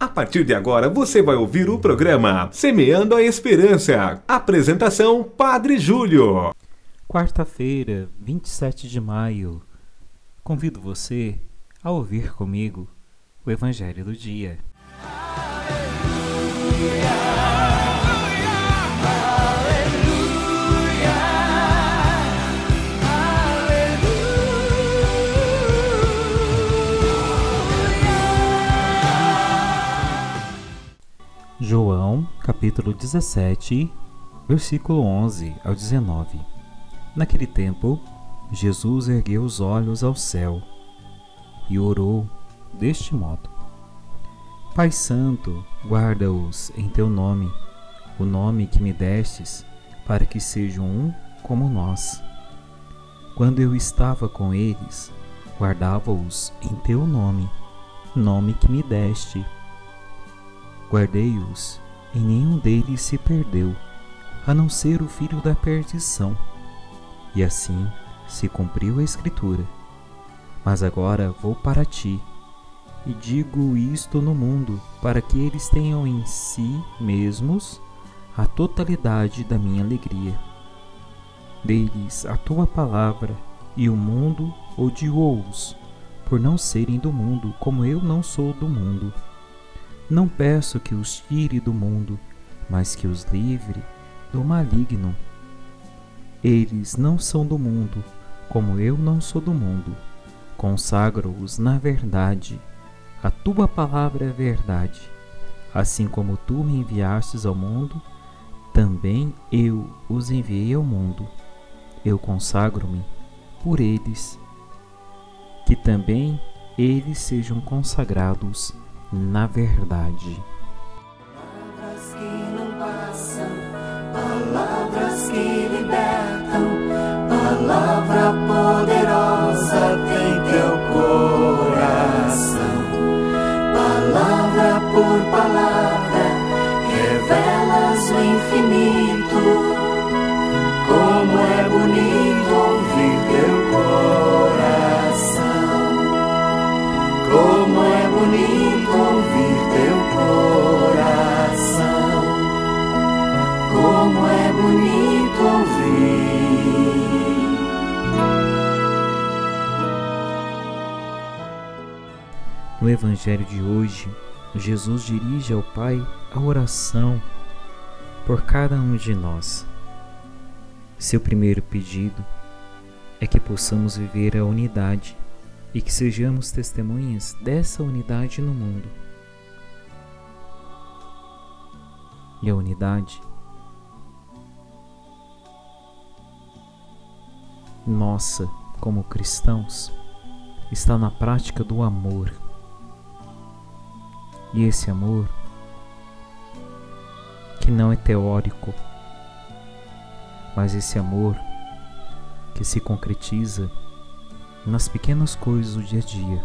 A partir de agora você vai ouvir o programa Semeando a Esperança. Apresentação Padre Júlio. Quarta-feira, 27 de maio. Convido você a ouvir comigo o Evangelho do Dia. João, capítulo 17, versículo 11 ao 19. Naquele tempo, Jesus ergueu os olhos ao céu e orou deste modo: Pai Santo, guarda-os em teu nome, o nome que me destes, para que sejam um como nós. Quando eu estava com eles, guardava-os em teu nome, nome que me deste Guardei-os, e nenhum deles se perdeu, a não ser o filho da perdição. E assim se cumpriu a Escritura. Mas agora vou para ti, e digo isto no mundo, para que eles tenham em si mesmos a totalidade da minha alegria. Dei-lhes a tua palavra, e o mundo odiou-os, por não serem do mundo, como eu não sou do mundo. Não peço que os tire do mundo, mas que os livre do maligno. Eles não são do mundo, como eu não sou do mundo. Consagro-os na verdade. A tua palavra é verdade. Assim como tu me enviastes ao mundo, também eu os enviei ao mundo. Eu consagro-me por eles, que também eles sejam consagrados na verdade. Palavras que não passam, palavras que libertam, palavra poderosa tem teu coração. Palavra por palavra, revelas o infinito. Como é bonito ouvir teu coração. Como é bonito No Evangelho de hoje, Jesus dirige ao Pai a oração por cada um de nós. Seu primeiro pedido é que possamos viver a unidade e que sejamos testemunhas dessa unidade no mundo. E a unidade nossa como cristãos está na prática do amor. E esse amor que não é teórico, mas esse amor que se concretiza nas pequenas coisas do dia a dia.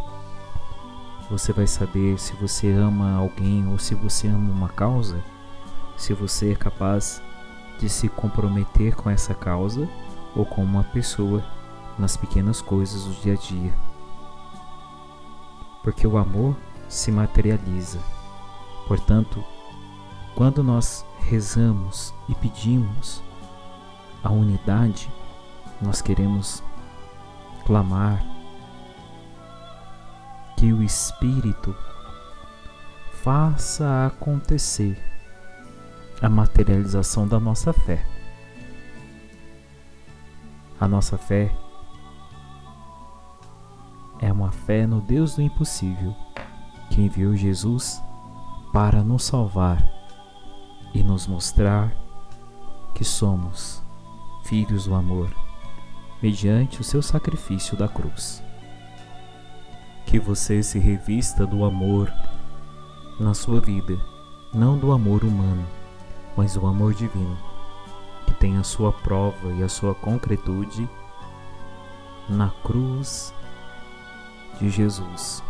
Você vai saber se você ama alguém ou se você ama uma causa, se você é capaz de se comprometer com essa causa ou com uma pessoa nas pequenas coisas do dia a dia. Porque o amor se materializa. Portanto, quando nós rezamos e pedimos a unidade, nós queremos clamar que o Espírito faça acontecer a materialização da nossa fé. A nossa fé é uma fé no Deus do impossível, que enviou Jesus para nos salvar e nos mostrar que somos filhos do amor mediante o seu sacrifício da cruz. Que você se revista do amor na sua vida, não do amor humano, mas do amor divino, que tem a sua prova e a sua concretude na cruz de Jesus.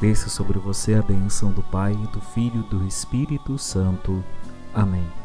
Desça sobre você a bênção do Pai, do Filho e do Espírito Santo. Amém.